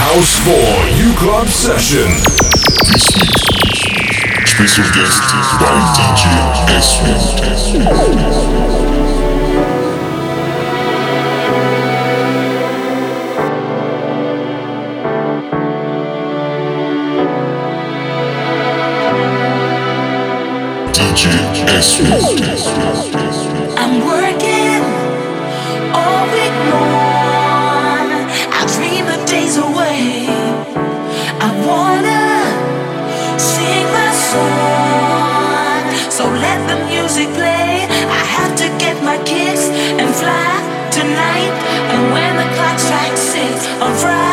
House 4 U Club session. This special guest by DJ S. I'm tonight. And when the clock strikes six on Friday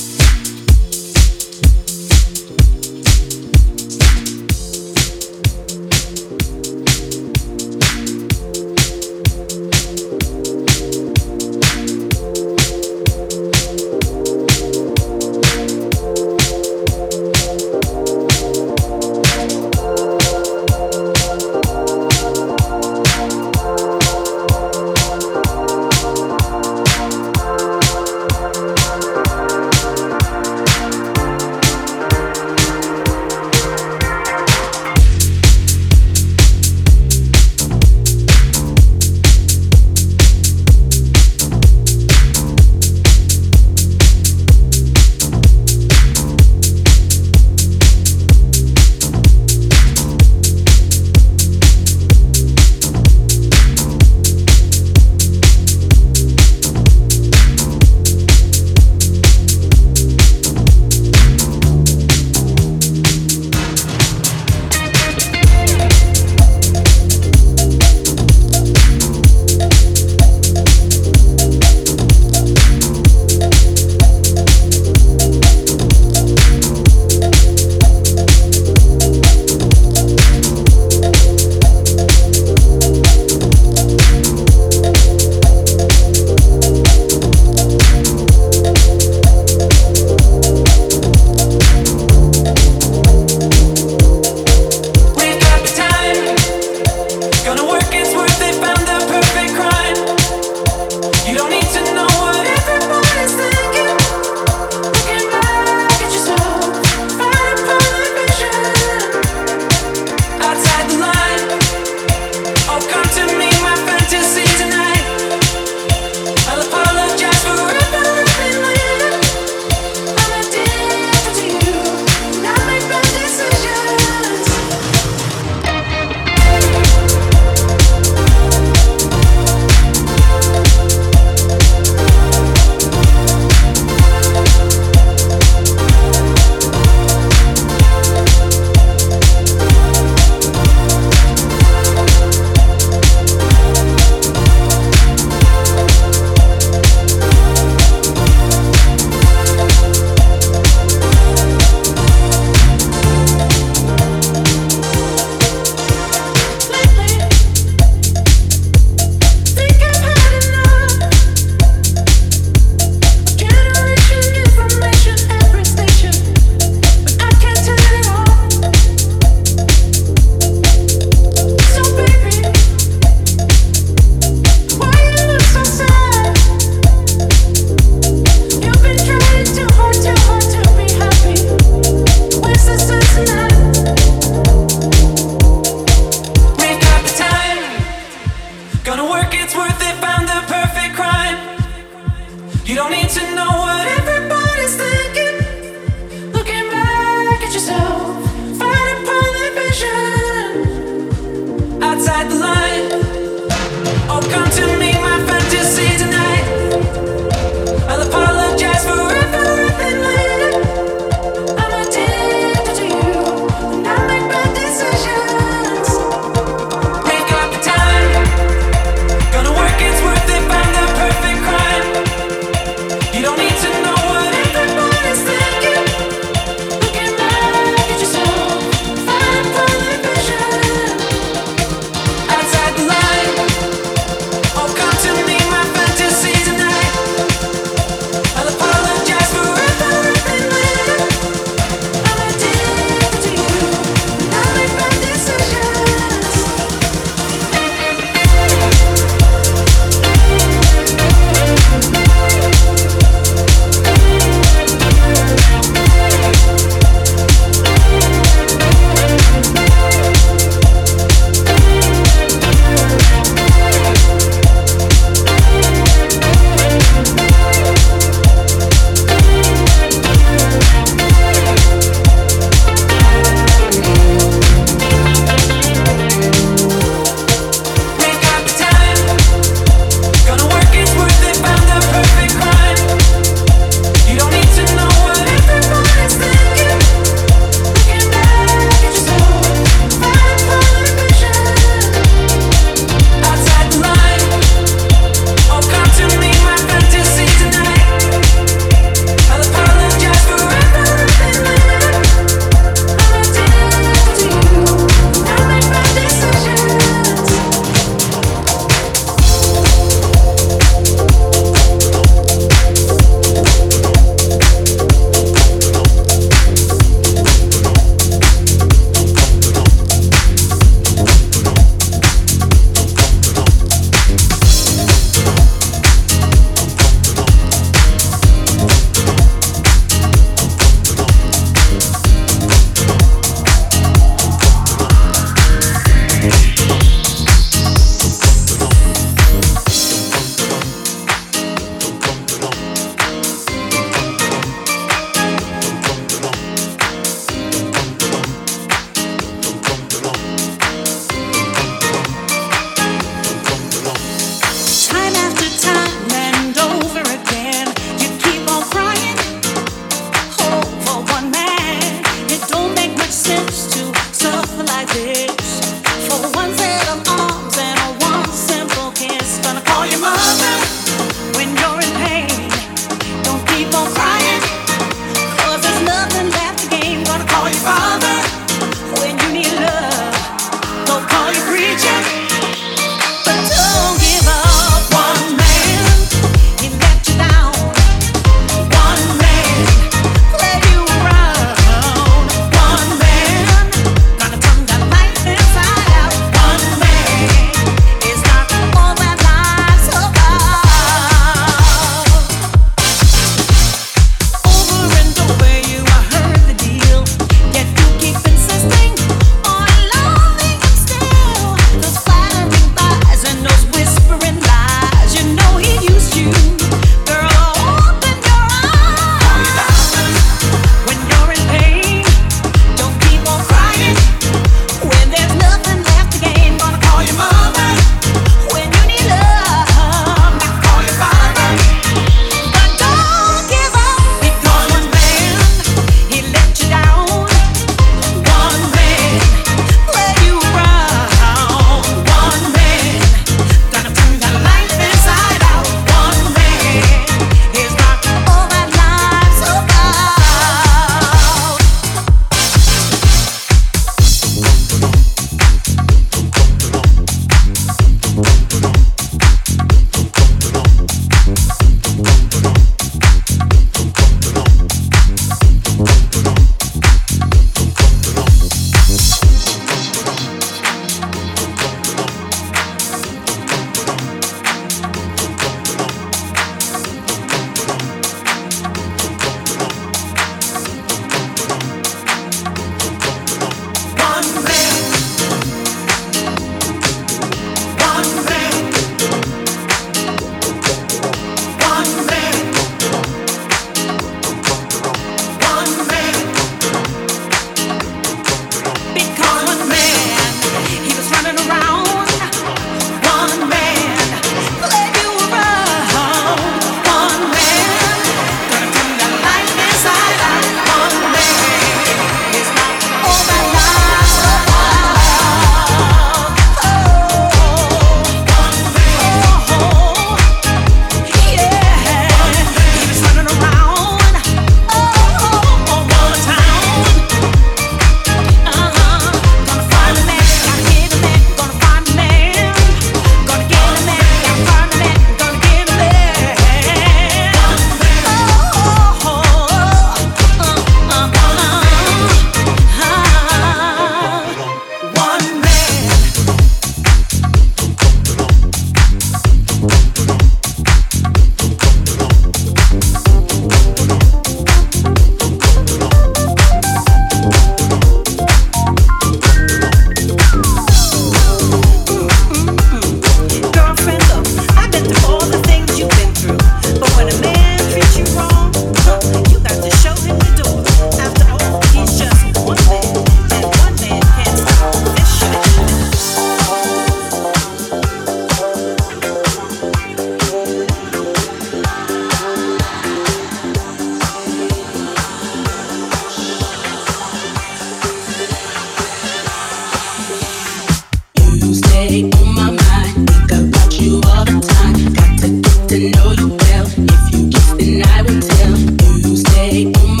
Tuesday.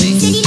Music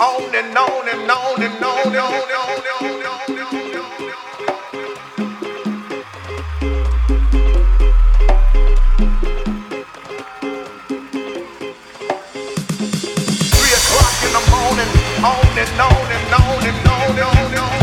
on and on and on and on and on and on and on. On and on and on and on and on and on.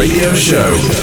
Radio Show.